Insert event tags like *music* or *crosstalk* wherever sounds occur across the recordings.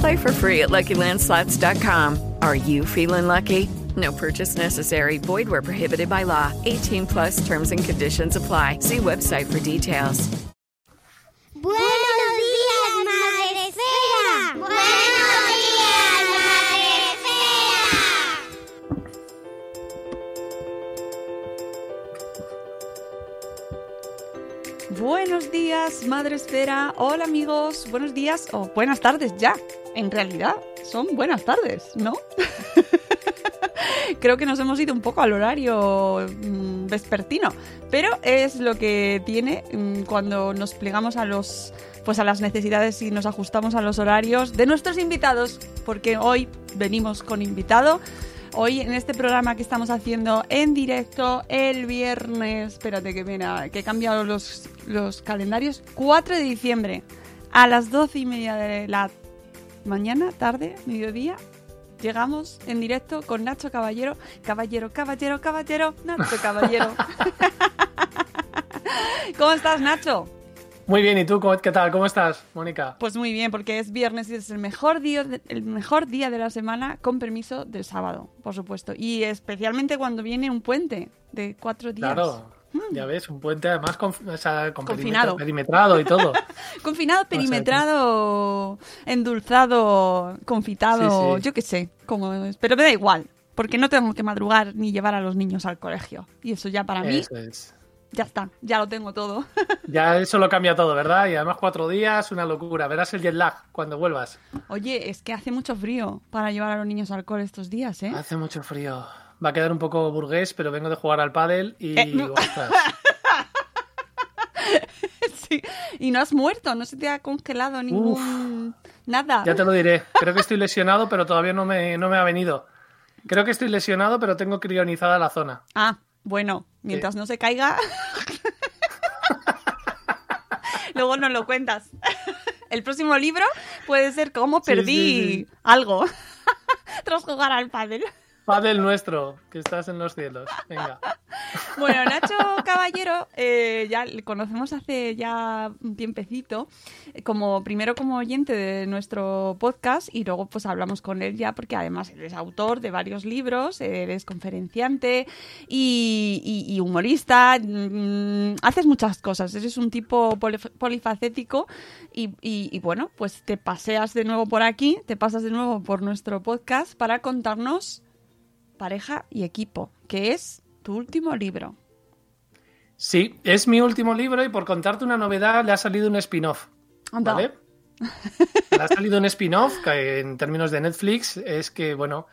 Play for free at LuckyLandSlots.com. Are you feeling lucky? No purchase necessary. Void where prohibited by law. 18 plus terms and conditions apply. See website for details. Buenos días, Madre Esfera. Buenos días, Madre Esfera. Buenos días, Madre Esfera. Hola amigos, buenos días o buenas tardes ya. En realidad son buenas tardes, ¿no? *laughs* Creo que nos hemos ido un poco al horario mm, vespertino, pero es lo que tiene mm, cuando nos plegamos a los pues a las necesidades y nos ajustamos a los horarios de nuestros invitados, porque hoy venimos con invitado. Hoy en este programa que estamos haciendo en directo el viernes, espérate que mira, que he cambiado los, los calendarios, 4 de diciembre a las 12 y media de la mañana, tarde, mediodía, llegamos en directo con Nacho Caballero. Caballero, caballero, caballero, Nacho Caballero. *laughs* ¿Cómo estás, Nacho? Muy bien, ¿y tú qué tal? ¿Cómo estás, Mónica? Pues muy bien, porque es viernes y es el mejor día, de- el mejor día de la semana, con permiso del sábado, por supuesto. Y especialmente cuando viene un puente de cuatro días. Claro, ya ves, un puente además con, o sea, con Confinado. perimetra- perimetrado y todo. *laughs* Confinado, perimetrado, endulzado, confitado, Sí, sí. yo qué sé, como es. Pero me da igual, porque no tengo que madrugar ni llevar a los niños al colegio. Y eso ya para mí, es. ya está, ya lo tengo todo. *laughs* Ya eso lo cambia todo, ¿verdad? Y además cuatro días, una locura. Verás el jet lag cuando vuelvas. Oye, es que hace mucho frío para llevar a los niños al cole estos días, ¿eh? Hace mucho frío. Va a quedar un poco burgués, pero vengo de jugar al pádel y... Eh, *laughs* Sí. Y no has muerto, no se te ha congelado ningún... Nada. ya te lo diré. Creo que estoy lesionado, pero todavía no me, no me ha venido. Creo que estoy lesionado, pero tengo crionizada la zona. Ah, bueno, mientras no se caiga. *laughs* Luego nos lo cuentas. El próximo libro puede ser cómo perdí sí, sí. algo *laughs* tras jugar al pádel. Pádel nuestro, que estás en los cielos. Venga. *laughs* Bueno, Nacho Caballero, eh, ya le conocemos hace ya un tiempecito, como primero como oyente de nuestro podcast y luego pues hablamos con él ya porque además él es autor de varios libros, él es conferenciante y, y- humorista, mm, haces muchas cosas, eres un tipo polif- polifacético y bueno, pues te paseas de nuevo por aquí, te pasas de nuevo por nuestro podcast para contarnos pareja y equipo, que es tu último libro. Sí, es mi último libro y por contarte una novedad le ha salido un spin-off. Anda. ¿Vale? *laughs* Le ha salido un spin-off que en términos de Netflix es que, bueno,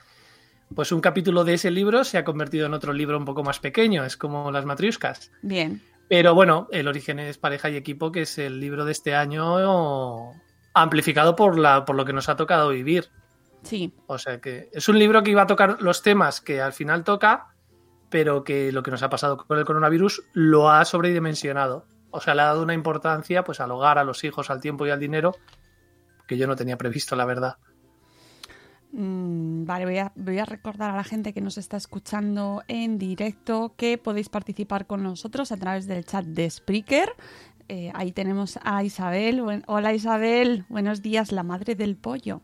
pues un capítulo de ese libro se ha convertido en otro libro un poco más pequeño, es como las matriuscas. Bien. Pero bueno, el origen es pareja y equipo, que es el libro de este año amplificado por, la, por lo que nos ha tocado vivir. Sí. O sea que es un libro que iba a tocar los temas que al final toca, pero que lo que nos ha pasado con el coronavirus lo ha sobredimensionado. O sea, le ha dado una importancia pues al hogar, a los hijos, al tiempo y al dinero que yo no tenía previsto, la verdad. Mm, vale, voy a, voy a recordar a la gente que nos está escuchando en directo que podéis participar con nosotros a través del chat de Spreaker. Eh, ahí tenemos a Isabel. Buen- hola Isabel, buenos días, la madre del pollo.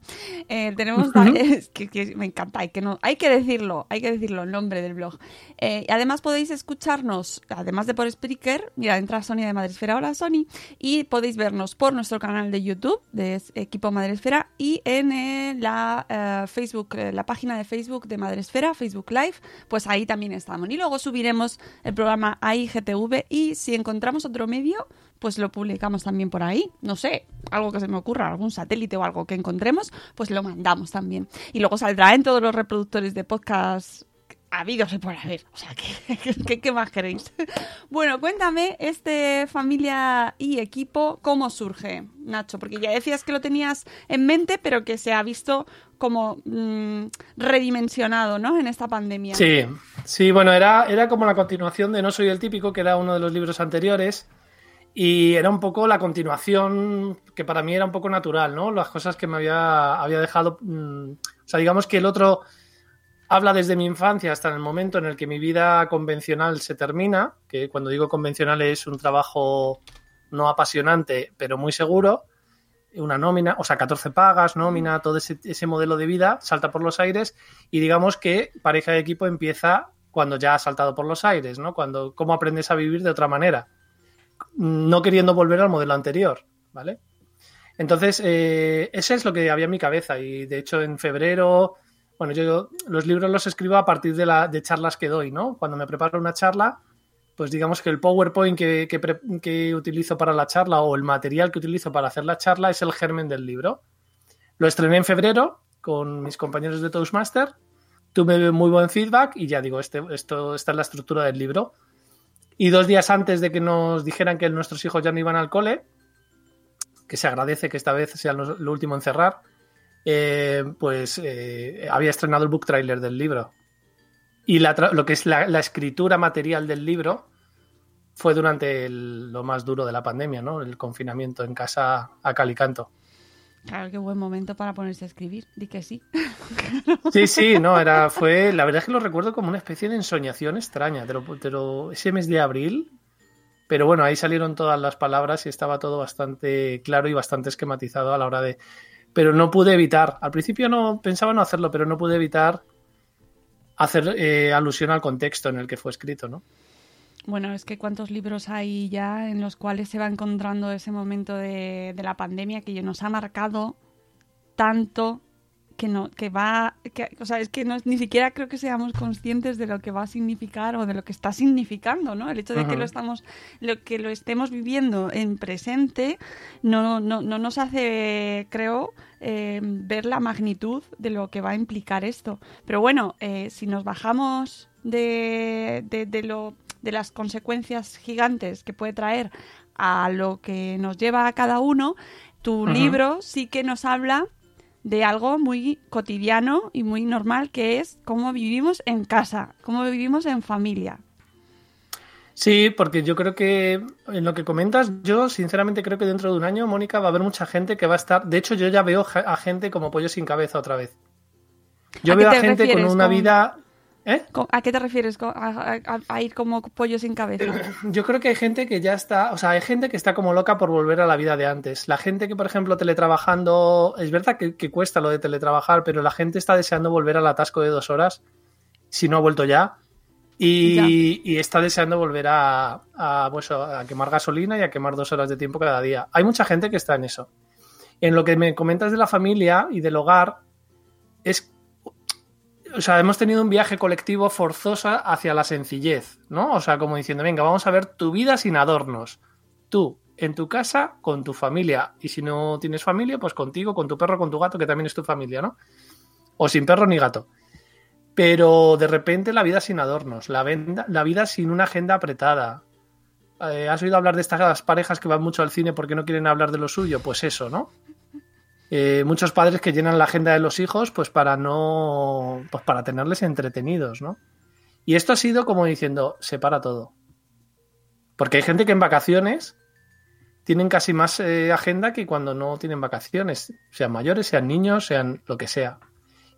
Eh, tenemos *laughs* es que, que me encanta, hay que, no, hay que decirlo, hay que decirlo, el nombre del blog. Eh, y además podéis escucharnos, además de por Spreaker, mira, entra Sonia de Madresfera, hola Sony, y podéis vernos por nuestro canal de YouTube de Equipo Madresfera y en la Facebook, la página de Facebook de Madresfera, Facebook Live, pues ahí también estamos. Y luego subiremos el programa a IGTV y si encontramos otro medio, pues lo publicamos también por ahí. No sé, algo que se me ocurra, algún satélite o algo que encontremos, pues lo mandamos también. Y luego saldrá en todos los reproductores de podcast habidos y por haber. O sea, *laughs* ¿qué, qué, más queréis? *laughs* Bueno, cuéntame, este familia y equipo, ¿cómo surge, Nacho? Porque ya decías que lo tenías en mente, pero que se ha visto como mm, redimensionado, ¿no? En esta pandemia. Sí, sí, bueno, era, era como la continuación de No soy el típico, que era uno de los libros anteriores. Y era un poco la continuación que para mí era un poco natural, ¿no? Las cosas que me había, había dejado. mm, o sea, digamos que el otro habla desde mi infancia hasta el momento en el que mi vida convencional se termina, que cuando digo convencional es un trabajo no apasionante, pero muy seguro, una nómina, o sea, 14 pagas, nómina, todo ese, ese modelo de vida salta por los aires y digamos que pareja de equipo empieza cuando ya ha saltado por los aires, ¿no? Cuando, cómo aprendes a vivir de otra manera, no queriendo volver al modelo anterior, ¿vale? Entonces, eh, ese es lo que había en mi cabeza y de hecho en febrero, bueno, yo los libros los escribo a partir de, la, de charlas que doy, ¿no? Cuando me preparo una charla, pues digamos que el PowerPoint que, que, utilizo para la charla o el material que utilizo para hacer la charla es el germen del libro. Lo estrené en febrero con mis compañeros de Toastmaster, tuve muy buen feedback y ya digo, este, esto, esta es la estructura del libro. Y dos días antes de que nos dijeran que nuestros hijos ya no iban al cole, que se agradece que esta vez sea lo, último en cerrar, eh, pues eh, había estrenado el book trailer del libro. Y la lo que es la, escritura material del libro fue durante lo más duro de la pandemia, ¿no? El confinamiento en casa a cal y canto. Claro, qué buen momento para ponerse a escribir. Di que sí. *laughs* Sí, sí, no, era, fue, la verdad es que lo recuerdo como una especie de ensoñación extraña, te lo- ese mes de abril, pero bueno, ahí salieron todas las palabras y estaba todo bastante claro y bastante esquematizado a la hora de, pero no pude evitar, al principio no pensaba no hacerlo, pero no pude evitar hacer eh, alusión al contexto en el que fue escrito, ¿no? Bueno, es que cuántos libros hay ya en los cuales se va encontrando ese momento de, de la pandemia que nos ha marcado tanto que no que va que, o sea es que no, ni siquiera creo que seamos conscientes de lo que va a significar o de lo que está significando no el hecho de que lo estamos lo que lo estemos viviendo en presente no no, no nos hace creo eh, ver la magnitud de lo que va a implicar esto. Pero bueno eh, si nos bajamos de, de, de lo de las consecuencias gigantes que puede traer a lo que nos lleva a cada uno tu libro sí que nos habla de algo muy cotidiano y muy normal que es cómo vivimos en casa, cómo vivimos en familia. Sí, porque yo creo que en lo que comentas, yo sinceramente creo que dentro de un año, Mónica, va a haber mucha gente que va a estar. De hecho, yo ya veo a gente como pollo sin cabeza otra vez. Yo ¿A qué veo a te gente con una con- vida. ¿Eh? ¿A qué te refieres? ¿A, a- a ir como pollo sin cabeza? Yo creo que hay gente que ya está. O sea, hay gente que está como loca por volver a la vida de antes. La gente que, por ejemplo, teletrabajando. Es verdad que, que cuesta lo de teletrabajar, pero la gente está deseando volver al atasco de dos horas, si no ha vuelto ya. Y, y está deseando volver a, a, pues, a quemar gasolina y a quemar dos horas de tiempo cada día. Hay mucha gente que está en eso. En lo que me comentas de la familia y del hogar, es. O sea, hemos tenido un viaje colectivo forzoso hacia la sencillez, ¿no? O sea, como diciendo, venga, vamos a ver tu vida sin adornos. Tú, en tu casa, con tu familia. Y si no tienes familia, pues contigo, con tu perro, con tu gato, que también es tu familia, ¿no? O sin perro ni gato. Pero de repente la vida sin adornos, la vida sin una agenda apretada. Eh, ¿Has oído hablar de estas parejas que van mucho al cine porque no quieren hablar de lo suyo? Pues eso, ¿no? Eh, muchos padres que llenan la agenda de los hijos pues para no pues para tenerles entretenidos, ¿no? Y esto ha sido como diciendo, separa todo. Porque hay gente que en vacaciones tienen casi más eh, agenda que cuando no tienen vacaciones, sean mayores, sean niños, sean lo que sea.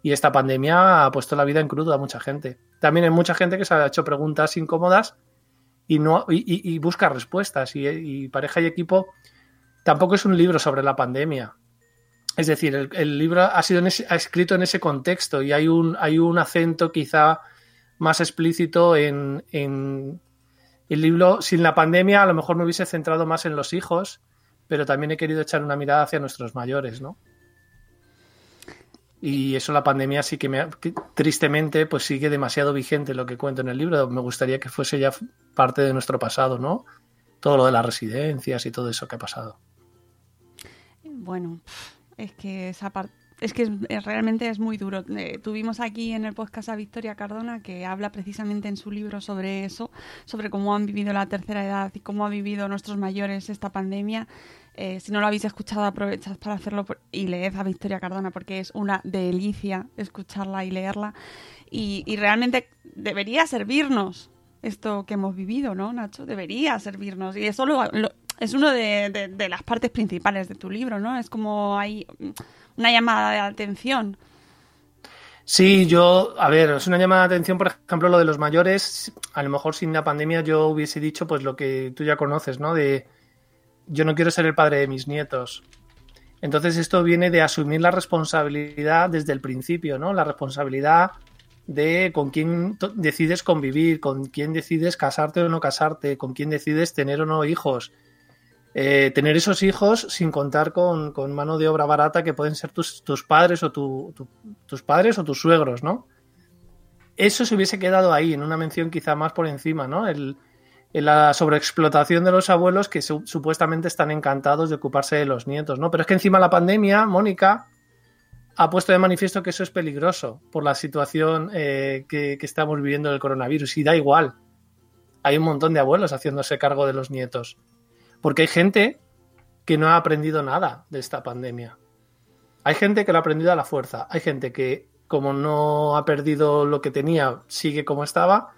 Y esta pandemia ha puesto la vida en crudo a mucha gente. También hay mucha gente que se ha hecho preguntas incómodas y, no, y, busca respuestas. Y, Pareja y Equipo tampoco es un libro sobre la pandemia. Es decir, el, libro ha sido escrito en ese contexto y hay un, acento quizá más explícito en, el libro. Sin la pandemia, a lo mejor me hubiese centrado más en los hijos, pero también he querido echar una mirada hacia nuestros mayores, ¿no? Y eso la pandemia sí que me tristemente pues sigue demasiado vigente lo que cuento en el libro. Me gustaría que fuese ya parte de nuestro pasado, ¿no? Todo lo de las residencias y todo eso que ha pasado. Bueno, es que esa es que realmente es muy duro. Eh, tuvimos aquí en el podcast a Victoria Cardona que habla precisamente en su libro sobre eso, sobre cómo han vivido la tercera edad y cómo han vivido nuestros mayores esta pandemia. Eh, si no lo habéis escuchado, aprovechad para hacerlo y leed a Victoria Cardona porque es una delicia escucharla y leerla. Y, realmente debería servirnos esto que hemos vivido, ¿no, Nacho? Debería servirnos. Y eso es uno de, de, las partes principales de tu libro, ¿no? Es como hay una llamada de atención. Sí, yo, a ver, es una llamada de atención, por ejemplo, lo de los mayores. A lo mejor sin la pandemia yo hubiese dicho, pues lo que tú ya conoces, ¿no? De yo no quiero ser el padre de mis nietos. Entonces esto viene de asumir la responsabilidad desde el principio, ¿no? La responsabilidad de con quién decides convivir, con quién decides casarte o no casarte, con quién decides tener o no hijos. Eh, tener esos hijos sin contar con, mano de obra barata que pueden ser tus, padres o tus padres o tus suegros, ¿no? Eso se hubiese quedado ahí, en una mención quizá más por encima, ¿no? El, la sobreexplotación de los abuelos que supuestamente están encantados de ocuparse de los nietos, ¿no? Pero es que encima la pandemia, Mónica, ha puesto de manifiesto que eso es peligroso por la situación eh, que, estamos viviendo del coronavirus. Y da igual. Hay un montón de abuelos haciéndose cargo de los nietos. Porque hay gente que no ha aprendido nada de esta pandemia. Hay gente que lo ha aprendido a la fuerza. Hay gente que, como no ha perdido lo que tenía, sigue como estaba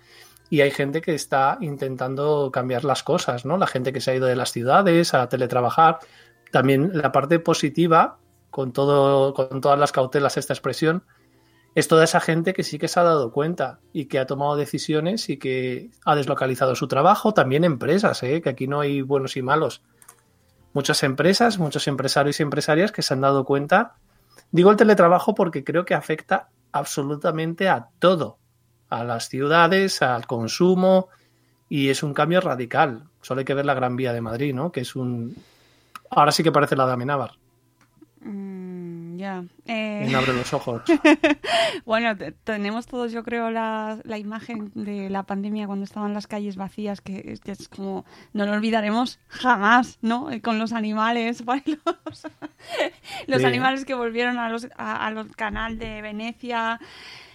y hay gente que está intentando cambiar las cosas, ¿no? La gente que se ha ido de las ciudades a teletrabajar. También la parte positiva, con, todo, con todas las cautelas, esta expresión, es toda esa gente que sí que se ha dado cuenta y que ha tomado decisiones y que ha deslocalizado su trabajo, también empresas, ¿eh? que aquí no hay buenos y malos. Muchas empresas, muchos empresarios y empresarias que se han dado cuenta. Digo el teletrabajo porque creo que afecta absolutamente a todo, a las ciudades, al consumo, y es un cambio radical. Solo hay que ver la Gran Vía de Madrid, ¿no? Que es un... Ahora sí que parece la de Amenábar. Mm, ya. Eh... abre los *laughs* ojos. bueno, tenemos todos, yo creo, la, la, imagen de la pandemia cuando estaban las calles vacías, que, es como, no lo olvidaremos jamás, ¿no? Eh, con los animales, *laughs* los, los animales que volvieron a los, a, a los canal de Venecia.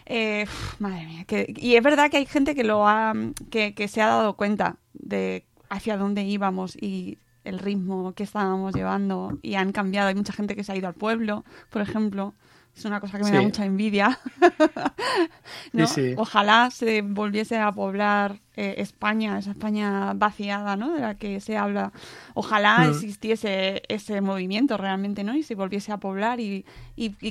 Eh, madre mía, y es verdad que hay gente que lo ha, que, que se ha dado cuenta de hacia dónde íbamos y el ritmo que estábamos llevando y han cambiado. Hay mucha gente que se ha ido al pueblo, por ejemplo. Es una cosa que me da mucha envidia. *laughs* Ojalá se volviese a poblar eh, España, esa España vaciada, ¿no? De la que se habla. Ojalá mm. existiese ese movimiento realmente, ¿no? Y se volviese a poblar y,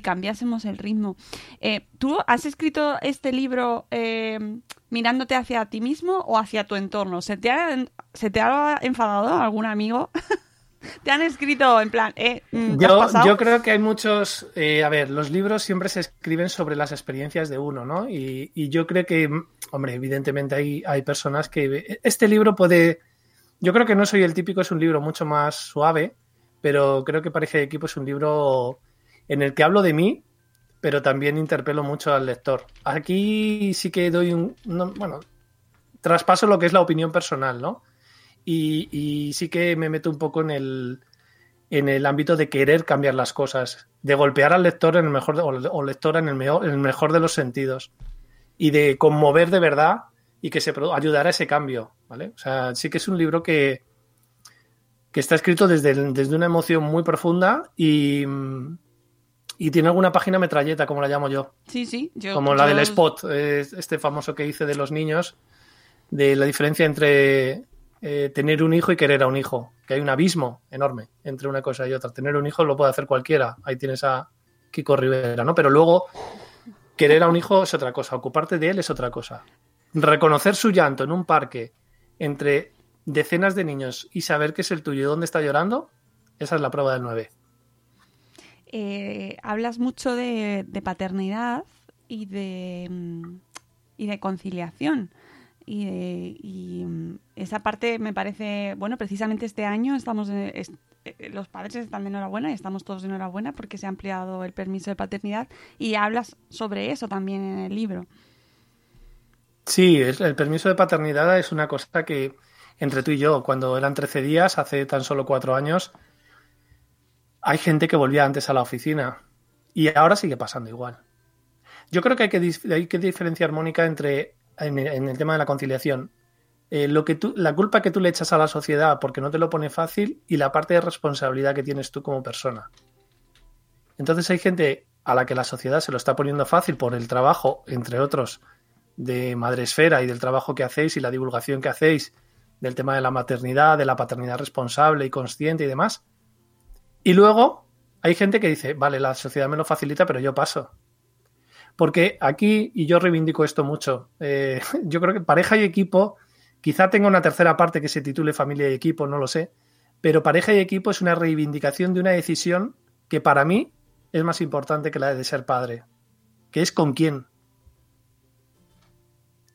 cambiásemos el ritmo. Eh, ¿Tú has escrito este libro eh, mirándote hacia ti mismo o hacia tu entorno? ¿Se te ha, ¿se te ha enfadado algún amigo? *laughs* Te han escrito en plan, eh, mm, yo, yo, creo que hay muchos, eh, a ver, los libros siempre se escriben sobre las experiencias de uno, ¿no? Y, yo creo que, hombre, evidentemente hay, hay personas que... Este libro puede... Yo creo que no soy el típico, es un libro mucho más suave, pero creo que Pareja de Equipo es un libro en el que hablo de mí, pero también interpelo mucho al lector. Aquí sí que doy un... bueno, traspaso lo que es la opinión personal, ¿no? y, sí que me meto un poco en el, en el ámbito de querer cambiar las cosas, de golpear al lector en el mejor o lectora en el, mejor, en el mejor de los sentidos y de conmover de verdad y que se ayudara a ese cambio, ¿vale? O sea, sí que es un libro que, que está escrito desde, desde una emoción muy profunda y, y tiene alguna página metralleta, como la llamo yo. Sí, sí. Yo, como la del spot, este famoso que hice de los niños, de la diferencia entre eh, tener un hijo y querer a un hijo, que hay un abismo enorme entre una cosa y otra. Tener un hijo lo puede hacer cualquiera, ahí tienes a Kiko Rivera, ¿no? Pero luego querer a un hijo es otra cosa, ocuparte de él es otra cosa. Reconocer su llanto en un parque entre decenas de niños y saber que es el tuyo y dónde está llorando, esa es la prueba del 9. Eh, hablas mucho de, paternidad y de, mm, y de conciliación. Y, de- y, mm, esa parte me parece, bueno, precisamente este año estamos, es- eh, los padres están de enhorabuena y estamos todos de enhorabuena porque se ha ampliado el permiso de paternidad y hablas sobre eso también en el libro. Sí, el, el permiso de paternidad es una cosa que entre tú y yo, cuando eran 13 días, hace tan solo cuatro años, hay gente que volvía antes a la oficina y ahora sigue pasando igual. Yo creo que hay que, hay que diferenciar, Mónica, entre en, el- en el tema de la conciliación, eh, lo que tú, la culpa que tú le echas a la sociedad porque no te lo pone fácil y la parte de responsabilidad que tienes tú como persona. Entonces hay gente a la que la sociedad se lo está poniendo fácil por el trabajo, entre otros, de Madresfera y del trabajo que hacéis y la divulgación que hacéis del tema de la maternidad, de la paternidad responsable y consciente y demás. Y luego hay gente que dice, vale, la sociedad me lo facilita, pero yo paso. Porque aquí, y yo reivindico esto mucho, eh, *laughs* yo creo que pareja y equipo, quizá tenga una tercera parte que se titule familia y equipo, no lo sé, pero pareja y equipo es una reivindicación de una decisión que para mí es más importante que la de ser padre, que es con quién.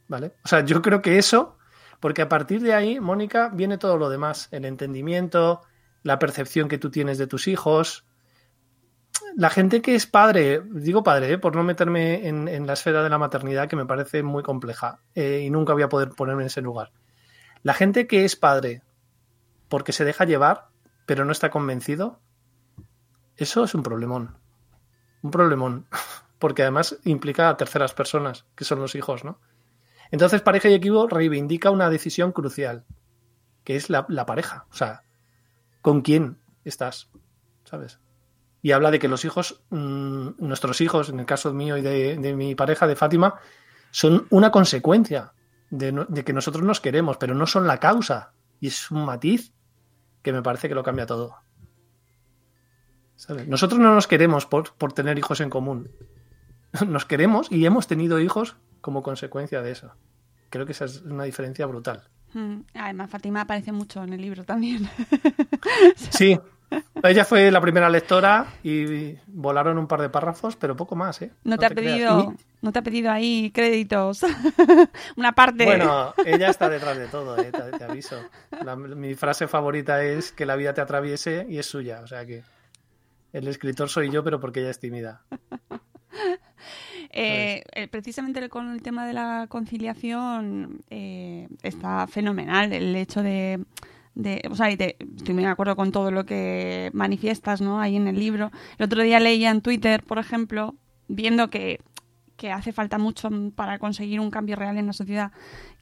¿Vale? O sea, yo creo que eso, porque a partir de ahí, Mónica, viene todo lo demás, el entendimiento, la percepción que tú tienes de tus hijos. La gente que es padre, digo padre, ¿eh? por no meterme en, la esfera de la maternidad, que me parece muy compleja eh, y nunca voy a poder ponerme en ese lugar. La gente que es padre porque se deja llevar, pero no está convencido, eso es un problemón. Un problemón. *laughs* Porque además implica a terceras personas, que son los hijos, ¿no? Entonces, pareja y equipo reivindica una decisión crucial, que es la, la pareja. O sea, ¿con quién estás? ¿Sabes? Y habla de que los hijos, mmm, nuestros hijos, en el caso mío y de, de mi pareja, de Fátima, son una consecuencia de, de que nosotros nos queremos, pero no son la causa. Y es un matiz que me parece que lo cambia todo. ¿Sabes? Nosotros no nos queremos por, por tener hijos en común. *laughs* Nos queremos y hemos tenido hijos como consecuencia de eso. Creo que esa es una diferencia brutal. Mm, Además, Fátima aparece mucho en el libro también. *laughs* Sí, ella fue la primera lectora y volaron un par de párrafos, pero poco más, ¿eh? No te ha pedido, no te ha pedido ahí créditos. *laughs* Una parte. Bueno, ella está detrás de todo, ¿eh? te, te aviso. La- mi frase favorita es que la vida te atraviese y es suya, o sea que el escritor soy yo, pero porque ella es tímida. Eh, eh, precisamente con el tema de la conciliación eh, está fenomenal el hecho de, o sea, estoy muy de acuerdo con todo lo que manifiestas, ¿no? Ahí en el libro. El otro día leía en Twitter, por ejemplo, viendo que, que hace falta mucho para conseguir un cambio real en la sociedad,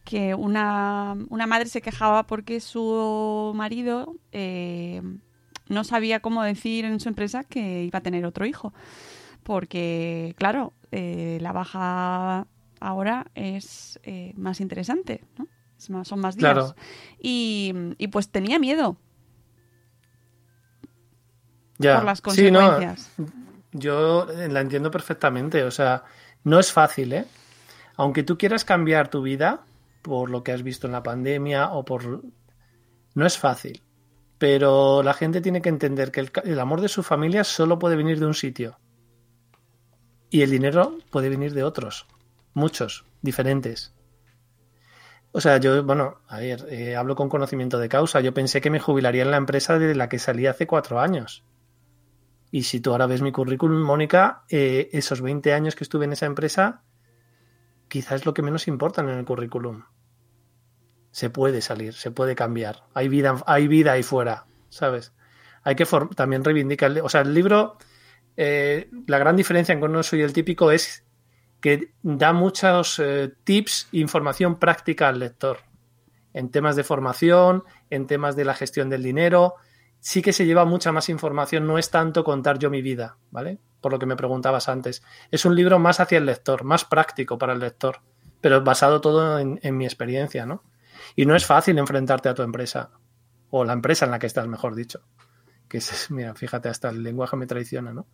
que una, una madre se quejaba porque su marido eh, no sabía cómo decir en su empresa que iba a tener otro hijo porque, claro, eh, la baja ahora es eh, más interesante, ¿no? Es más- son más días. Claro. Y, y pues tenía miedo Ya. por las Sí, no, consecuencias. Yo la entiendo perfectamente. O sea, no es fácil, ¿eh? Aunque tú quieras cambiar tu vida por lo que has visto en la pandemia o por... No es fácil. Pero la gente tiene que entender que el amor de su familia solo puede venir de un sitio. Y el dinero puede venir de otros. Muchos, diferentes. O sea, yo, bueno, a ver, eh, hablo con conocimiento de causa. Yo pensé que me jubilaría en la empresa de la que salí hace cuatro años. Y si tú ahora ves mi currículum, Mónica, eh, esos 20 años que estuve en esa empresa, quizás es lo que menos importan en el currículum. Se puede salir, se puede cambiar. Hay vida, hay vida ahí fuera, ¿sabes? Hay que también reivindicar. O sea, el libro, eh, la gran diferencia en que no soy el típico es que da muchos eh, tips e información práctica al lector. En temas de formación, en temas de la gestión del dinero, sí que se lleva mucha más información, no es tanto contar yo mi vida, ¿vale? Por lo que me preguntabas antes. Es un libro más hacia el lector, más práctico para el lector, pero basado todo en, en mi experiencia, ¿no? Y no es fácil enfrentarte a tu empresa, o la empresa en la que estás, mejor dicho. Que es, *laughs* mira, fíjate, hasta el lenguaje me traiciona, ¿no?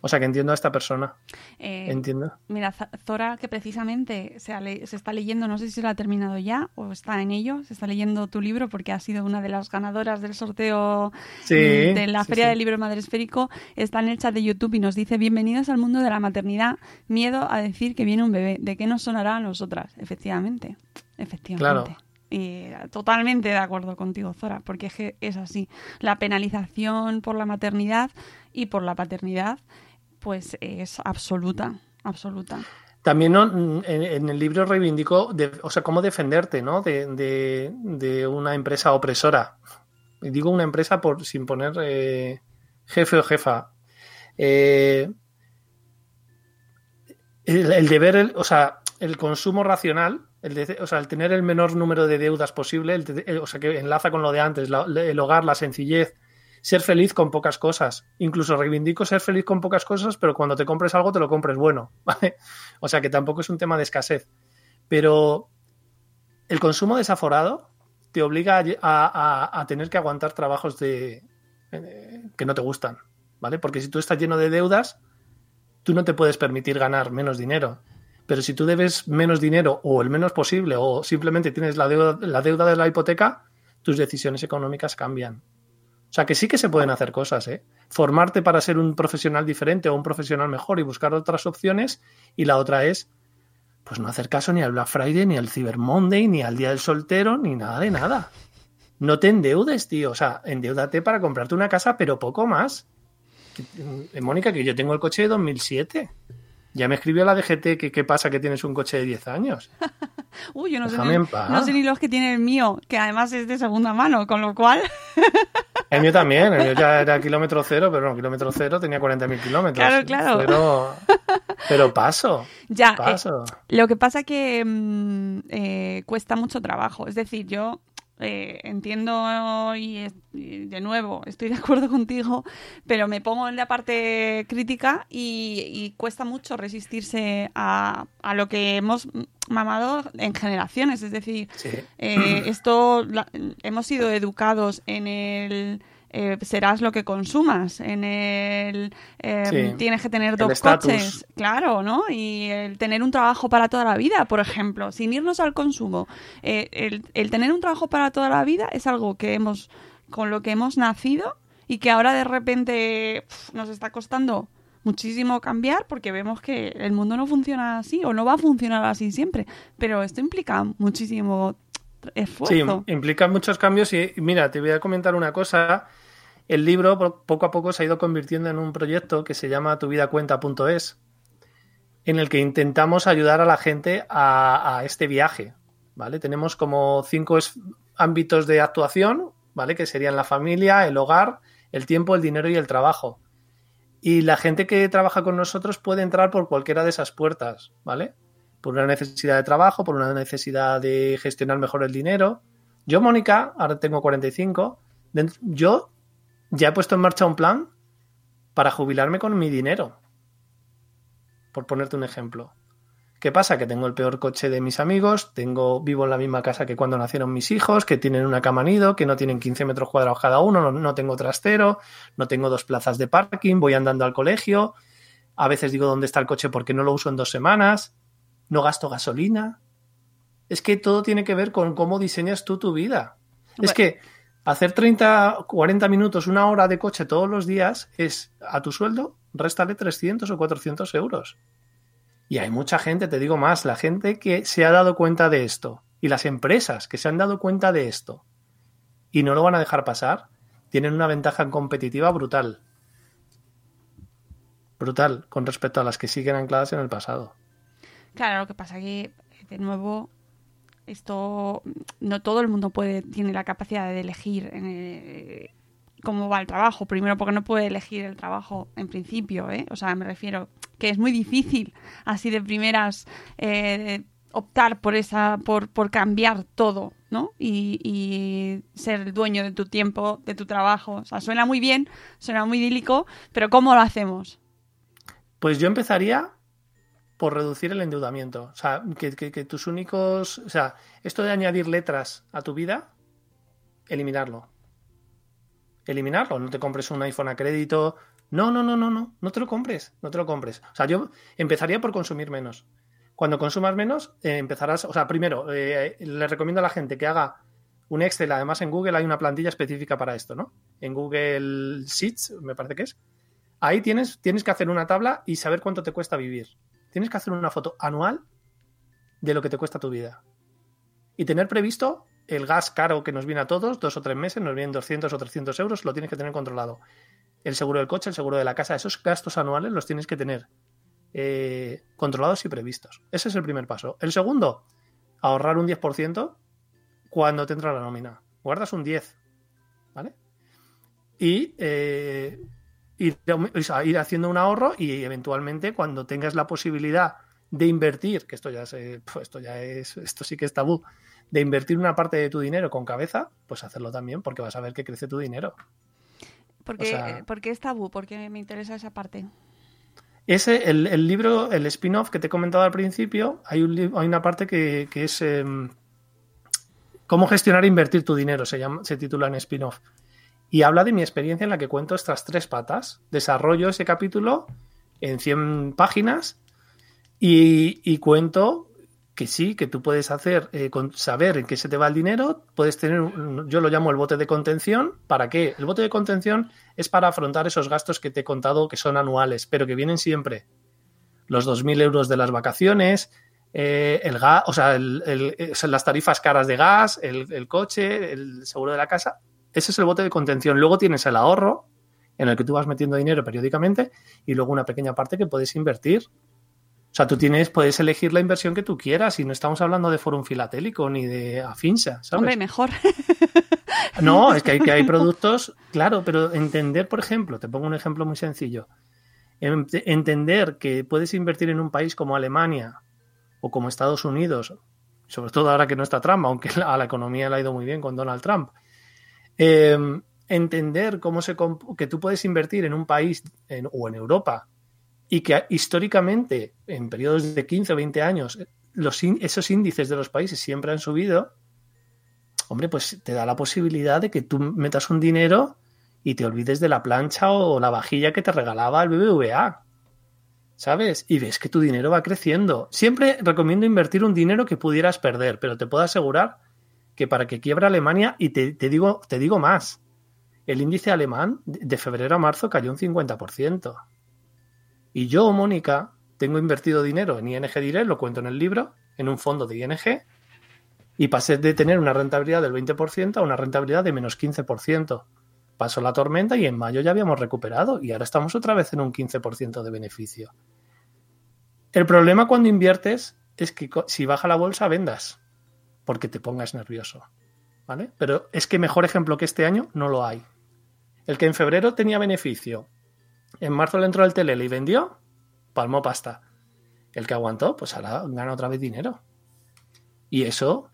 O sea, que entiendo a esta persona. Eh, Entiendo. Mira, Zora, que precisamente se, se está leyendo, no sé si lo ha terminado ya o está en ello, se está leyendo tu libro porque ha sido una de las ganadoras del sorteo Sí, mm, de la Feria sí. del Libro Madre Esférico. Está en el chat de YouTube y nos dice, bienvenidos al mundo de la maternidad, miedo a decir que viene un bebé, ¿de qué nos sonará a nosotras? Efectivamente, efectivamente. Claro. Y totalmente de acuerdo contigo, Zora, porque es que es así. La penalización por la maternidad y por la paternidad, pues es absoluta, absoluta. También en, el libro reivindico, o sea, cómo defenderte, ¿no? De, de- una empresa opresora. Digo una empresa por sin poner eh, jefe o jefa. Eh, el, el deber, el- o sea, el consumo racional, el tener el menor número de deudas posible, el o sea, que enlaza con lo de antes, el hogar, la sencillez, ser feliz con pocas cosas. Incluso reivindico ser feliz con pocas cosas, pero cuando te compres algo te lo compres bueno, *laughs* ¿vale? O sea, que tampoco es un tema de escasez. Pero el consumo desaforado te obliga a tener que aguantar trabajos de, eh, que no te gustan, ¿vale? Porque si tú estás lleno de deudas, tú no te puedes permitir ganar menos dinero. Pero si tú debes menos dinero o el menos posible o simplemente tienes la deuda, la deuda de la hipoteca, tus decisiones económicas cambian. O sea que sí que se pueden hacer cosas, ¿eh? Formarte para ser un profesional diferente o un profesional mejor y buscar otras opciones. Y la otra es, pues no hacer caso ni al Black Friday, ni al Cyber Monday, ni al Día del Soltero, ni nada de nada. No te endeudes, tío. O sea, endeudate para comprarte una casa, pero poco más. Eh, Mónica, que yo tengo el coche de 2007. Ya me escribió la DGT que qué pasa que tienes un coche de 10 años. *laughs* Uy, yo no sé, ni, no sé ni los que tiene el mío, que además es de segunda mano, con lo cual, *laughs* El mío también, el mío ya era *laughs* kilómetro cero, pero no, kilómetro cero tenía 40.000 kilómetros. Claro, claro. Pero, pero paso, ya. eh, paso. lo que pasa que mm, eh, cuesta mucho trabajo. Es decir, yo eh, entiendo y, de nuevo estoy de acuerdo *laughs* contigo, pero me pongo en la parte crítica y, y cuesta mucho resistirse a, a lo que hemos mamado en generaciones. Es decir, Sí. Eh, esto la- hemos sido educados en el eh, serás lo que consumas, en el eh, Sí. tienes que tener dos coches, claro, ¿no? Y el tener un trabajo para toda la vida, por ejemplo, sin irnos al consumo. Eh, el, el tener un trabajo para toda la vida es algo que hemos con lo que hemos nacido y que ahora de repente pf, nos está costando muchísimo cambiar porque vemos que el mundo no funciona así o no va a funcionar así siempre. Pero esto implica muchísimo Sí, esfuerzo. implica muchos cambios y mira, te voy a comentar una cosa. El libro po- poco a poco se ha ido convirtiendo en un proyecto que se llama tuvidacuenta.es, en el que intentamos ayudar a la gente a, a este viaje, ¿vale? Tenemos como cinco ámbitos de actuación, ¿vale? Que serían la familia, el hogar, el tiempo, el dinero y el trabajo. Y la gente que trabaja con nosotros puede entrar por cualquiera de esas puertas, ¿vale? Por una necesidad de trabajo, por una necesidad de gestionar mejor el dinero. Yo, Mónica, ahora tengo 45, dent- yo ya he puesto en marcha un plan para jubilarme con mi dinero. Por ponerte un ejemplo. ¿Qué pasa? Que tengo el peor coche de mis amigos, tengo, vivo en la misma casa que cuando nacieron mis hijos, que tienen una cama nido, que no tienen 15 metros cuadrados cada uno, no, no tengo trastero, no tengo dos plazas de parking, voy andando al colegio, a veces digo dónde está el coche porque no lo uso en dos semanas, no gasto gasolina. Es que todo tiene que ver con cómo diseñas tú tu vida. Es que hacer 30, 40 minutos, una hora de coche todos los días es a tu sueldo, réstale 300 o 400 euros. Y hay mucha gente, te digo más, la gente que se ha dado cuenta de esto y las empresas que se han dado cuenta de esto y no lo van a dejar pasar, tienen una ventaja competitiva brutal. Brutal con respecto a las que siguen ancladas en el pasado. Claro, lo que pasa que, de nuevo, esto no todo el mundo puede tiene la capacidad de elegir eh, cómo va el trabajo. Primero, porque no puede elegir el trabajo en principio, ¿eh? O sea, me refiero que es muy difícil así de primeras eh, optar por esa, por, por cambiar todo, ¿no? Y, y ser el dueño de tu tiempo, de tu trabajo. O sea, suena muy bien, suena muy idílico, pero ¿cómo lo hacemos? Pues yo empezaría por reducir el endeudamiento. O sea, que, tus únicos. O sea, esto de añadir letras a tu vida, eliminarlo. eliminarlo. No te compres un iPhone a crédito. No, no, no, no, no. No te lo compres. No te lo compres. O sea, yo empezaría por consumir menos. Cuando consumas menos, eh, empezarás. O sea, primero, eh, le recomiendo a la gente que haga un Excel. Además, en Google hay una plantilla específica para esto, ¿no? En Google Sheets, me parece que es. Ahí tienes, tienes que hacer una tabla y saber cuánto te cuesta vivir. Tienes que hacer una foto anual de lo que te cuesta tu vida. Y tener previsto el gas caro que nos viene a todos, dos o tres meses, nos vienen 200 o 300 euros, lo tienes que tener controlado. El seguro del coche, el seguro de la casa, esos gastos anuales los tienes que tener eh, controlados y previstos. Ese es el primer paso. El segundo, ahorrar un 10% cuando te entra la nómina. Guardas un 10, ¿vale? Y eh, ir, ir, haciendo un ahorro y eventualmente cuando tengas la posibilidad de invertir, que esto ya, es, esto ya es, esto sí que es tabú, de invertir una parte de tu dinero con cabeza, pues hacerlo también, porque vas a ver que crece tu dinero. ¿Por qué, o sea, ¿por qué es tabú? Porque me interesa esa parte. Ese, el, el libro, el spin-off que te he comentado al principio, hay, un, hay una parte que, que es eh, cómo gestionar e invertir tu dinero, se, llama, se titula en spin-off. Y habla de mi experiencia en la que cuento estas tres patas. Desarrollo ese capítulo en 100 páginas y, cuento que sí, que tú puedes hacer, eh, con saber en qué se te va el dinero, puedes tener, yo lo llamo el bote de contención. ¿Para qué? El bote de contención es para afrontar esos gastos que te he contado que son anuales, pero que vienen siempre. Los 2.000 euros de las vacaciones, eh, el gas, o sea, el, el, las tarifas caras de gas, el coche, el seguro de la casa. Ese es el bote de contención. Luego tienes el ahorro, en el que tú vas metiendo dinero periódicamente, y luego una pequeña parte que puedes invertir o sea, tú tienes, puedes elegir la inversión que tú quieras y no estamos hablando de Forum Filatélico ni de Afinsa, ¿sabes? Hombre, mejor. *laughs* No, es que hay, que hay *laughs* productos, claro, pero entender, por ejemplo, te pongo un ejemplo muy sencillo, entender que puedes invertir en un país como Alemania o como Estados Unidos, sobre todo ahora que no está Trump, aunque *laughs* a la economía le ha ido muy bien con Donald Trump, eh, entender cómo se que tú puedes invertir en un país en, o en Europa y que históricamente, en periodos de 15 o 20 años, los, esos índices de los países siempre han subido, hombre, pues te da la posibilidad de que tú metas un dinero y te olvides de la plancha o la vajilla que te regalaba el BBVA. ¿Sabes? Y ves que tu dinero va creciendo. Siempre recomiendo invertir un dinero que pudieras perder, pero te puedo asegurar que para que quiebra Alemania, y te, te digo, te digo más, el índice alemán de febrero a marzo cayó un 50%. Y yo, Mónica, tengo invertido dinero en ING Direct, lo cuento en el libro, en un fondo de ING, y pasé de tener una rentabilidad del 20% a una rentabilidad de menos 15%. Pasó la tormenta y en mayo ya habíamos recuperado y ahora estamos otra vez en un 15% de beneficio. El problema cuando inviertes es que si baja la bolsa vendas porque te pongas nervioso. ¿Vale? Pero es que mejor ejemplo que este año no lo hay. El que en febrero tenía beneficio en marzo le entró el Telele y vendió, palmó pasta. El que aguantó, pues ahora gana otra vez dinero. Y eso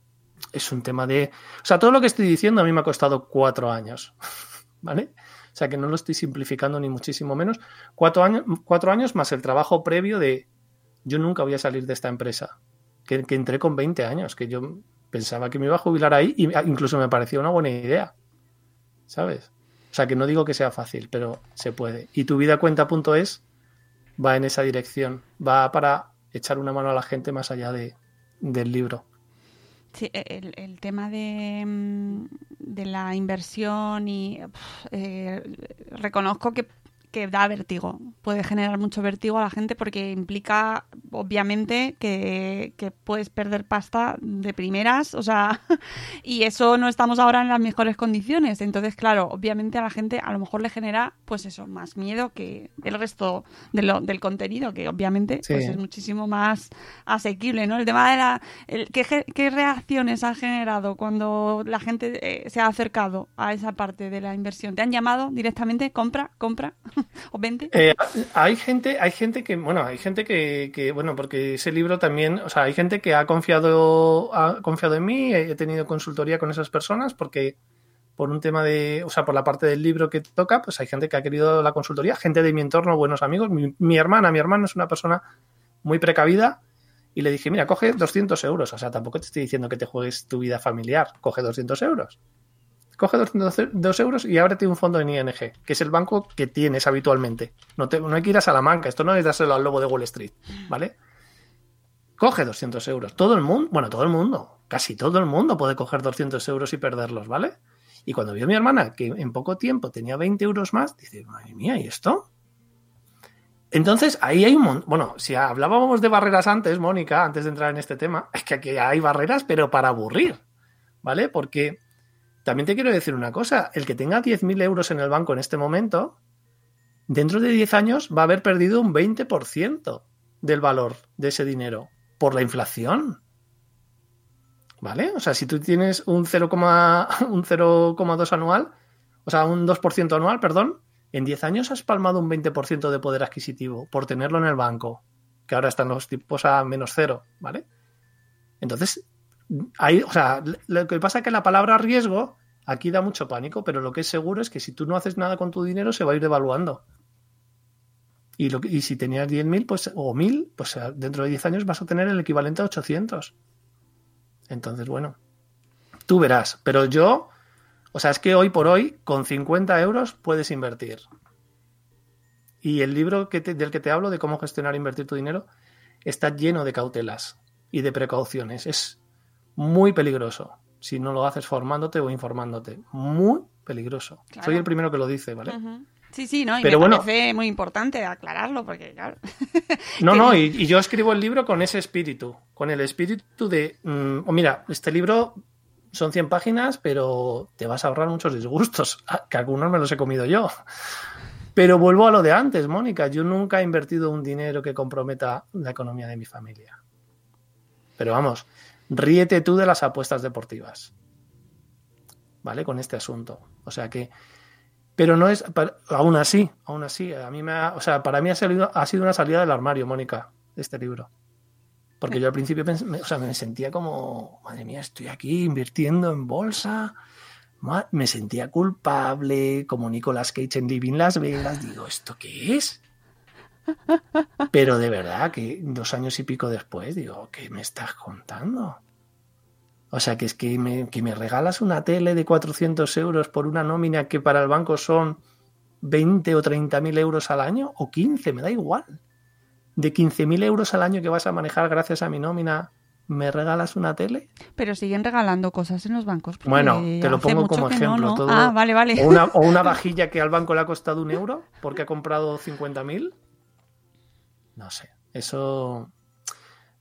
es un tema de... O sea, todo lo que estoy diciendo a mí me ha costado cuatro años. *laughs* ¿Vale? O sea, que no lo estoy simplificando ni muchísimo menos. Cuatro años, cuatro años más el trabajo previo de yo nunca voy a salir de esta empresa. Que, que entré con 20 años, que yo pensaba que me iba a jubilar ahí y incluso me parecía una buena idea. ¿Sabes? O sea, que no digo que sea fácil, pero se puede. Y tu vida cuenta.es va en esa dirección, va para echar una mano a la gente más allá de, del libro. Sí, el, el tema de, mm, de, la inversión y eh, reconozco que que da vértigo, puede generar mucho vértigo a la gente porque implica, obviamente, que, que, puedes perder pasta de primeras, o sea, *laughs* y eso no estamos ahora en las mejores condiciones. Entonces, claro, obviamente a la gente a lo mejor le genera, pues eso, más miedo que el resto de lo, del contenido, que obviamente sí. pues es muchísimo más asequible, ¿no? El tema de la... El, ¿qué, ¿qué, reacciones ha generado cuando la gente eh, se ha acercado a esa parte de la inversión? ¿Te han llamado directamente? ¿Compra? ¿Compra? *laughs* *laughs* o 20? Eh, hay gente, hay gente que, bueno, hay gente que, que, bueno, porque ese libro también, o sea, hay gente que ha confiado, ha confiado en mí, he tenido consultoría con esas personas porque por un tema de, o sea, por la parte del libro que toca, pues hay gente que ha querido la consultoría, gente de mi entorno, buenos amigos, mi, mi hermana, mi hermano es una persona muy precavida y le dije, mira, coge 200 euros, o sea, tampoco te estoy diciendo que te juegues tu vida familiar, coge 200 euros coge 202 euros y ábrete un fondo en ING, que es el banco que tienes habitualmente. No, te, no hay que ir a Salamanca, esto no es dárselo al lobo de Wall Street, ¿vale? Coge 200 euros. Todo el mundo, bueno, todo el mundo, casi todo el mundo puede coger 200 euros y perderlos, ¿vale? Y cuando vio mi hermana que en poco tiempo tenía 20 euros más, dice, madre mía, ¿y esto? Entonces, ahí hay un montón. Bueno, si hablábamos de barreras antes, Mónica, antes de entrar en este tema, es que aquí hay barreras, pero para aburrir, ¿vale? Porque también te quiero decir una cosa: el que tenga 10.000 euros en el banco en este momento, dentro de 10 años va a haber perdido un 20% del valor de ese dinero por la inflación. ¿Vale? O sea, si tú tienes un 0,2 anual, o sea, un 2% anual, perdón, en 10 años has palmado un 20% de poder adquisitivo por tenerlo en el banco, que ahora están los tipos a menos cero, ¿vale? Entonces, o sea, lo que pasa es que la palabra riesgo aquí da mucho pánico, pero lo que es seguro es que si tú no haces nada con tu dinero se va a ir devaluando. Y, lo, y si tenías 10.000 pues, o 1.000, pues dentro de 10 años vas a tener el equivalente a 800. Entonces, bueno, tú verás. Pero yo, o sea, es que hoy por hoy, con 50 euros puedes invertir. Y el libro que del que te hablo, de cómo gestionar e invertir tu dinero, está lleno de cautelas y de precauciones. Es muy peligroso si no lo haces formándote o informándote. Muy peligroso. Claro. Soy el primero que lo dice, ¿vale? Sí, sí, ¿no? Y Pero me bueno. parece muy importante aclararlo, porque claro. *laughs* No, no, y, y yo escribo el libro con ese espíritu, con el espíritu de, mm, oh, mira, este libro son 100 páginas, pero te vas a ahorrar muchos disgustos, *laughs* que algunos me los he comido yo. Pero vuelvo a lo de antes, Mónica, yo nunca he invertido un dinero que comprometa la economía de mi familia. Pero vamos, ríete tú de las apuestas deportivas. ¿Vale? Con este asunto. O sea que pero no es, pa- aún así, aún así, a mí me ha- o sea, para mí ha, salido, ha sido una salida del armario, Mónica, este libro. Porque yo al principio me, o sea, me sentía como, madre mía, estoy aquí invirtiendo en bolsa. Me sentía culpable, como Nicolas Cage en Living Las Vegas. Digo, ¿esto qué es? Pero de verdad que dos años y pico después, digo, ¿qué me estás contando? O sea, que es que me, que me regalas una tele de 400 euros por una nómina que para el banco son 20 o 30 mil euros al año, o 15, me da igual. De 15 mil euros al año que vas a manejar gracias a mi nómina, ¿me regalas una tele? Pero siguen regalando cosas en los bancos. Bueno, te lo pongo como no, ejemplo. ¿no? todo- Ah, vale, vale. O una, o una *laughs* vajilla que al banco le ha costado un euro porque ha comprado 50 mil. No sé, eso...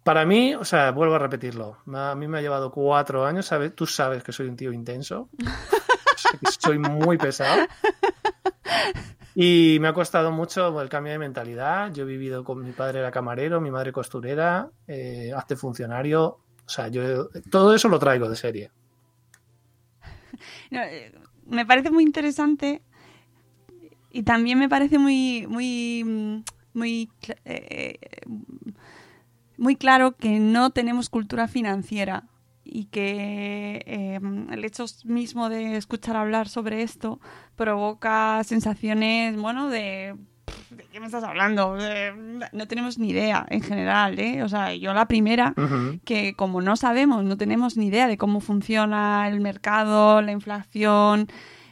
Para mí, o sea, vuelvo a repetirlo. A mí me ha llevado cuatro años. ¿sabes? Tú sabes que soy un tío intenso. *laughs* Soy muy pesado. Y me ha costado mucho el cambio de mentalidad. Yo he vivido con mi padre era camarero, mi madre costurera, eh, hazte funcionario. O sea, yo todo eso lo traigo de serie. No, eh, me parece muy interesante y también me parece muy muy mm, muy eh, muy claro que no tenemos cultura financiera y que eh, el hecho mismo de escuchar hablar sobre esto provoca sensaciones, bueno, de ¿de qué me estás hablando? De- no tenemos ni idea en general, ¿eh? O sea, yo la primera que como no sabemos, no tenemos ni idea de cómo funciona el mercado, la inflación,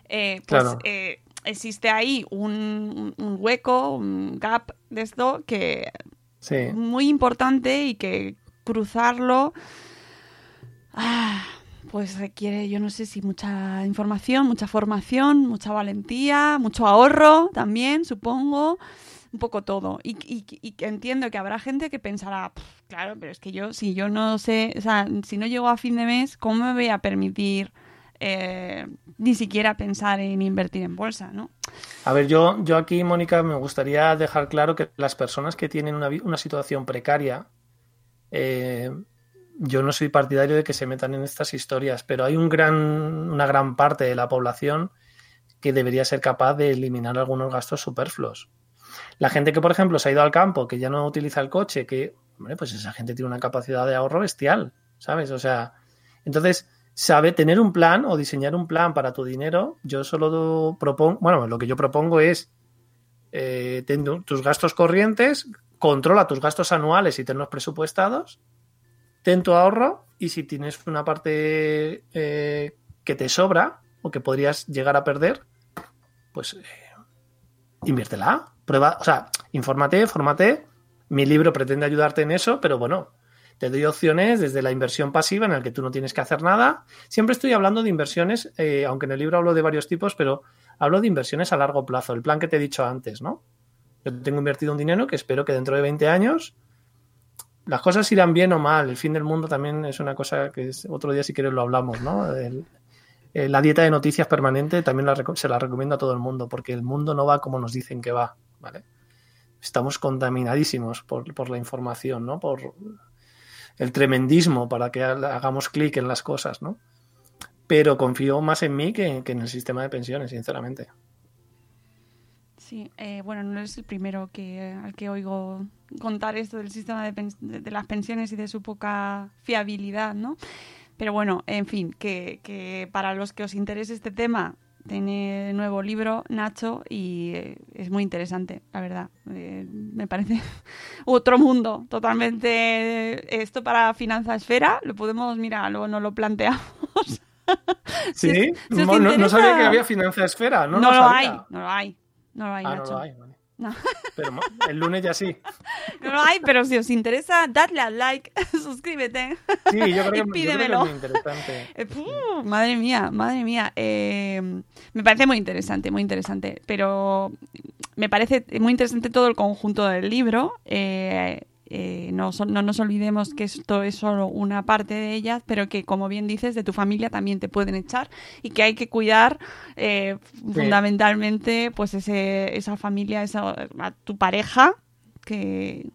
eh, pues Claro. eh, existe ahí un, hueco, un gap de esto que Sí. es muy importante y que cruzarlo ah, pues requiere, yo no sé si mucha información, mucha formación, mucha valentía, mucho ahorro también, supongo, un poco todo. Y, y- y entiendo que habrá gente que pensará, "Pff, claro, pero es que yo, si yo no sé, o sea, si no llego a fin de mes, ¿cómo me voy a permitir eh, ni siquiera pensar en invertir en bolsa, ¿no? A ver, yo, yo aquí, Mónica, me gustaría dejar claro que las personas que tienen una, una situación precaria, eh, yo no soy partidario de que se metan en estas historias, pero hay un gran, una gran parte de la población que debería ser capaz de eliminar algunos gastos superfluos. La gente que, por ejemplo, se ha ido al campo, que ya no utiliza el coche, que, hombre, pues esa gente tiene una capacidad de ahorro bestial, ¿sabes? O sea, entonces, sabe tener un plan o diseñar un plan para tu dinero. Yo solo propongo, bueno, lo que yo propongo es eh, ten tu- tus gastos corrientes, controla tus gastos anuales y tenlos presupuestados, ten tu ahorro y si tienes una parte eh, que te sobra, o que podrías llegar a perder, pues eh, inviértela, prueba, o sea, infórmate, fórmate. Mi libro pretende ayudarte en eso, pero bueno, te doy opciones desde la inversión pasiva en la que tú no tienes que hacer nada. Siempre estoy hablando de inversiones, eh, aunque en el libro hablo de varios tipos, pero hablo de inversiones a largo plazo, el plan que te he dicho antes, ¿no? Yo tengo invertido un dinero que espero que dentro de 20 años las cosas irán bien o mal. El fin del mundo también es una cosa que es, otro día si quieres lo hablamos, ¿no? Eh, la dieta de noticias permanente también se la recomiendo a todo el mundo porque el mundo no va como nos dicen que va, ¿vale? Estamos contaminadísimos por, por la información, ¿no? Por el tremendismo para que ha- hagamos clic en las cosas, ¿no? Pero confío más en mí que, en el sistema de pensiones, sinceramente. Sí, eh, bueno, no eres el primero que, al que oigo contar esto del sistema de las pensiones y de su poca fiabilidad, ¿no? Pero bueno, en fin, que, que para los que os interese este tema, tiene nuevo libro, Nacho, y eh, es muy interesante, la verdad. Eh, me parece *laughs* otro mundo, totalmente. Esto para Finanza Esfera, lo podemos, mira, luego nos lo planteamos. *laughs* Sí, Si si no, no- no sabía que había financia esfera, no, No, lo hay, no lo hay. No lo hay, Ah, no Nacho. lo hay. No. *laughs* Pero el lunes ya sí. No lo hay, pero si os interesa, dadle al like, *laughs* suscríbete. Sí, yo creo que, *laughs* Y yo creo que es pídemelo. muy interesante. Eh, puh, madre mía, madre mía. Eh, me parece muy interesante, muy interesante. Pero me parece muy interesante todo el conjunto del libro. Eh, eh, no, no nos olvidemos que esto es solo una parte de ellas, pero que, como bien dices, de tu familia también te pueden echar y que hay que cuidar eh, fundamentalmente pues ese, esa familia, esa, a tu pareja, que,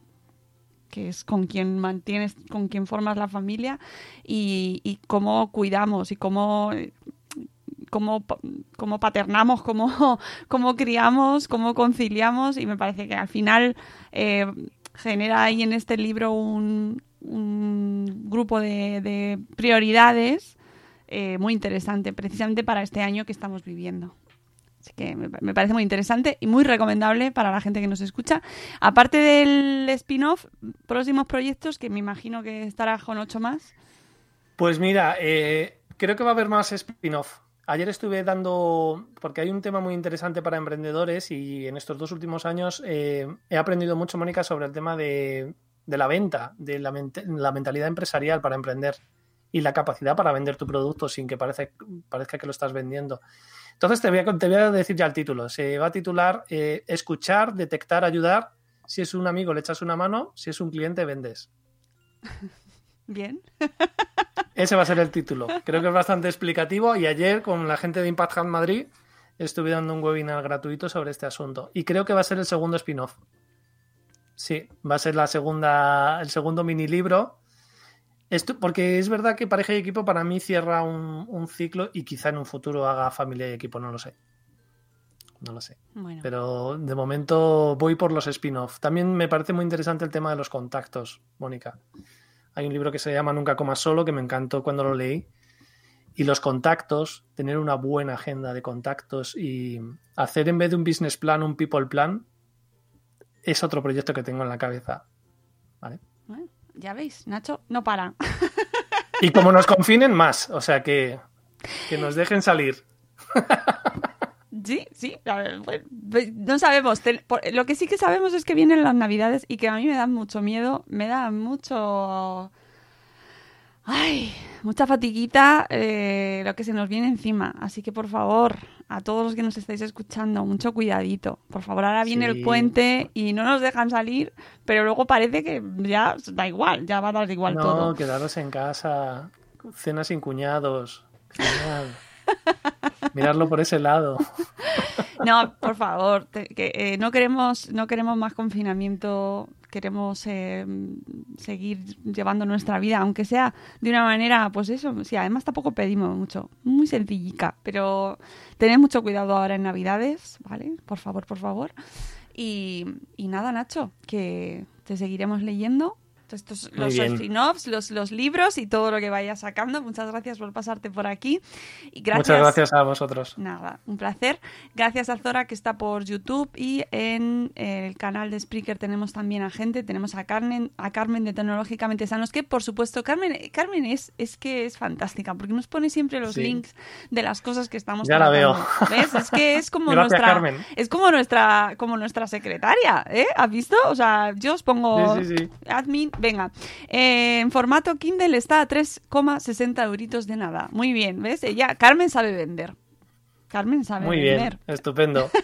que es con quien mantienes, con quien formas la familia y, y cómo cuidamos y cómo cómo, cómo paternamos, cómo, *laughs* cómo criamos, cómo conciliamos y me parece que al final eh, genera ahí en este libro un, un grupo de, de prioridades eh, muy interesante, precisamente para este año que estamos viviendo. Así que me, parece muy interesante y muy recomendable para la gente que nos escucha. Aparte del spin-off, próximos proyectos que me imagino que estará con ocho más. Pues mira, eh, creo que va a haber más spin-off. Ayer estuve dando, porque hay un tema muy interesante para emprendedores y en estos dos últimos años eh, he aprendido mucho, Mónica, sobre el tema de, de la venta, de la, mente- la mentalidad empresarial para emprender y la capacidad para vender tu producto sin que parece- parezca que lo estás vendiendo. Entonces te voy a, te voy a decir ya el título. Se va a titular eh, Escuchar, detectar, ayudar. Si es un amigo le echas una mano, si es un cliente vendes. *laughs* Bien. *laughs* Ese va a ser el título. Creo que es bastante explicativo y ayer con la gente de Impact Hub Madrid estuve dando un webinar gratuito sobre este asunto y creo que va a ser el segundo spin-off. Sí, va a ser la segunda, el segundo mini libro. Esto, porque es verdad que pareja y equipo para mí cierra un, un ciclo y quizá en un futuro haga familia y equipo, no lo sé. No lo sé. Bueno. Pero de momento voy por los spin-off. También me parece muy interesante el tema de los contactos, Mónica. Hay un libro que se llama Nunca comas solo, que me encantó cuando lo leí. Y los contactos, tener una buena agenda de contactos y hacer en vez de un business plan, un people plan, es otro proyecto que tengo en la cabeza. ¿Vale? Ya veis, Nacho no para. Y como nos confinen, más. O sea que, que nos dejen salir. *laughs* Sí, sí, a ver, bueno, pues, no sabemos. Lo que sí que sabemos es que vienen las navidades y que a mí me dan mucho miedo, me da mucho... Ay, mucha fatiguita eh, lo que se nos viene encima. Así que por favor, a todos los que nos estáis escuchando, mucho cuidadito. Por favor, ahora viene Sí. el puente y no nos dejan salir, pero luego parece que ya da igual, ya va a dar igual no, todo. quedaros en casa, cenas sin cuñados. Genial. *laughs* Mirarlo por ese lado. *laughs* No, por favor, que, eh, no queremos no queremos más confinamiento, queremos eh, seguir llevando nuestra vida, aunque sea de una manera, pues eso, sí, además tampoco pedimos mucho, muy sencillica, pero tened mucho cuidado ahora en Navidades, ¿vale? Por favor, por favor. Y, y nada, Nacho, que te seguiremos leyendo Estos, Muy los spin-offs, los, los libros y todo lo que vayas sacando. Muchas gracias por pasarte por aquí. Y gracias, Muchas gracias a vosotros. Nada, un placer. Gracias a Zora que está por YouTube y en el canal de Spreaker tenemos también a gente, tenemos a Carmen, a Carmen de Tecnológicamente Sanos, que por supuesto, Carmen, Carmen es, es que es fantástica, porque nos pone siempre los Sí. links de las cosas que estamos Ya la veo. tratando. ¿Ves? Es que es como Gracias, nuestra Carmen. es como nuestra como nuestra secretaria, ¿eh? ¿Has visto? O sea, yo os pongo sí, sí. admin, venga. Eh, en formato Kindle está a 3,60 euritos de nada. Muy bien, ¿ves? Ella, Carmen sabe vender. Carmen sabe Muy vender. bien, estupendo. *laughs*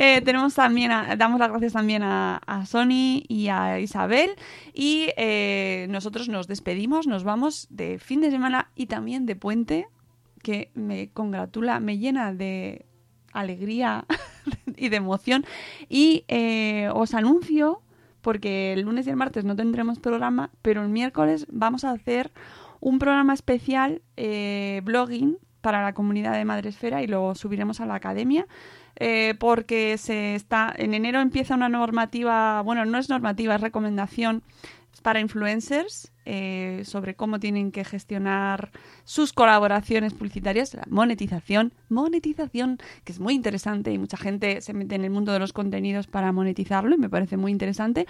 Eh, tenemos también, a- damos las gracias también a, a Sony y a Isabel. Y eh, nosotros nos despedimos, nos vamos de fin de semana y también de puente, que me congratula, me llena de alegría *laughs* y de emoción. Y eh, os anuncio, porque el lunes y el martes no tendremos programa, pero el miércoles vamos a hacer un programa especial eh, blogging para la comunidad de Madresfera y lo subiremos a la academia eh, porque se está en enero empieza una normativa, bueno, no es normativa, es recomendación para influencers eh, sobre cómo tienen que gestionar sus colaboraciones publicitarias, la monetización, monetización, que es muy interesante y mucha gente se mete en el mundo de los contenidos para monetizarlo y me parece muy interesante.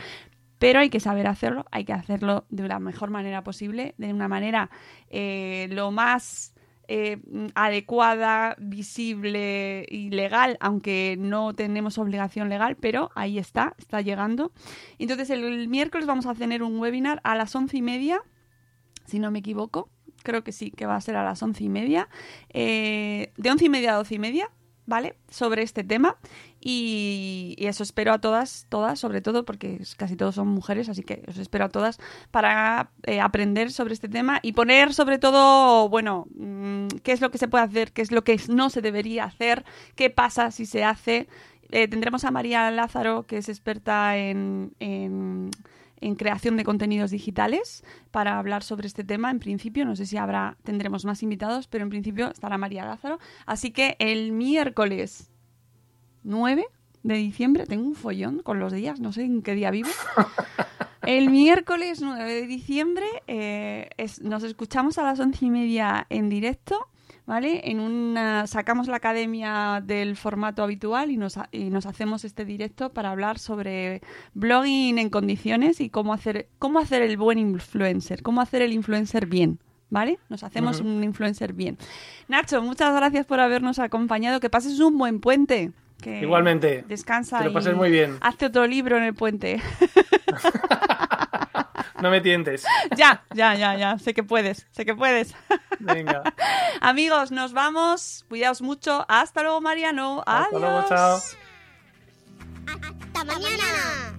Pero hay que saber hacerlo, hay que hacerlo de la mejor manera posible, de una manera eh, lo más eh, adecuada, visible y legal, aunque no tenemos obligación legal, pero ahí está, está llegando. Entonces el, miércoles vamos a tener un webinar a las once y media, si no me equivoco. Creo que sí, que va a ser a las once y media. eh, de once y media a doce y media, ¿vale? Sobre este tema. Y, eso espero a todas, todas, sobre todo porque casi todos son mujeres, así que os espero a todas para eh, aprender sobre este tema y poner sobre todo, bueno, mm, qué es lo que se puede hacer, qué es lo que no se debería hacer, qué pasa si se hace. Eh, tendremos a María Lázaro, que es experta en, en, en creación de contenidos digitales, para hablar sobre este tema. En principio, no sé si habrá, tendremos más invitados, pero en principio estará María Lázaro. Así que el miércoles 9 de diciembre, tengo un follón con los días, no sé en qué día vivo. *laughs* El miércoles 9 de diciembre eh, es- nos escuchamos a las once y media en directo, ¿vale? En una, sacamos la academia del formato habitual y nos, y nos hacemos este directo para hablar sobre blogging en condiciones y cómo hacer, cómo hacer el buen influencer, cómo hacer el influencer bien. ¿Vale? Nos hacemos un influencer bien. Nacho, muchas gracias por habernos acompañado. Que pases un buen puente. Que Igualmente. Descansa Que lo y pases muy bien. hazte otro libro en el puente. *laughs* No me tientes. *laughs* ya, ya, ya, ya. Sé que puedes, sé que puedes. *laughs* Venga. Amigos, nos vamos. Cuidaos mucho. Hasta luego, Mariano. Hasta Adiós. luego, chao. Hasta mañana.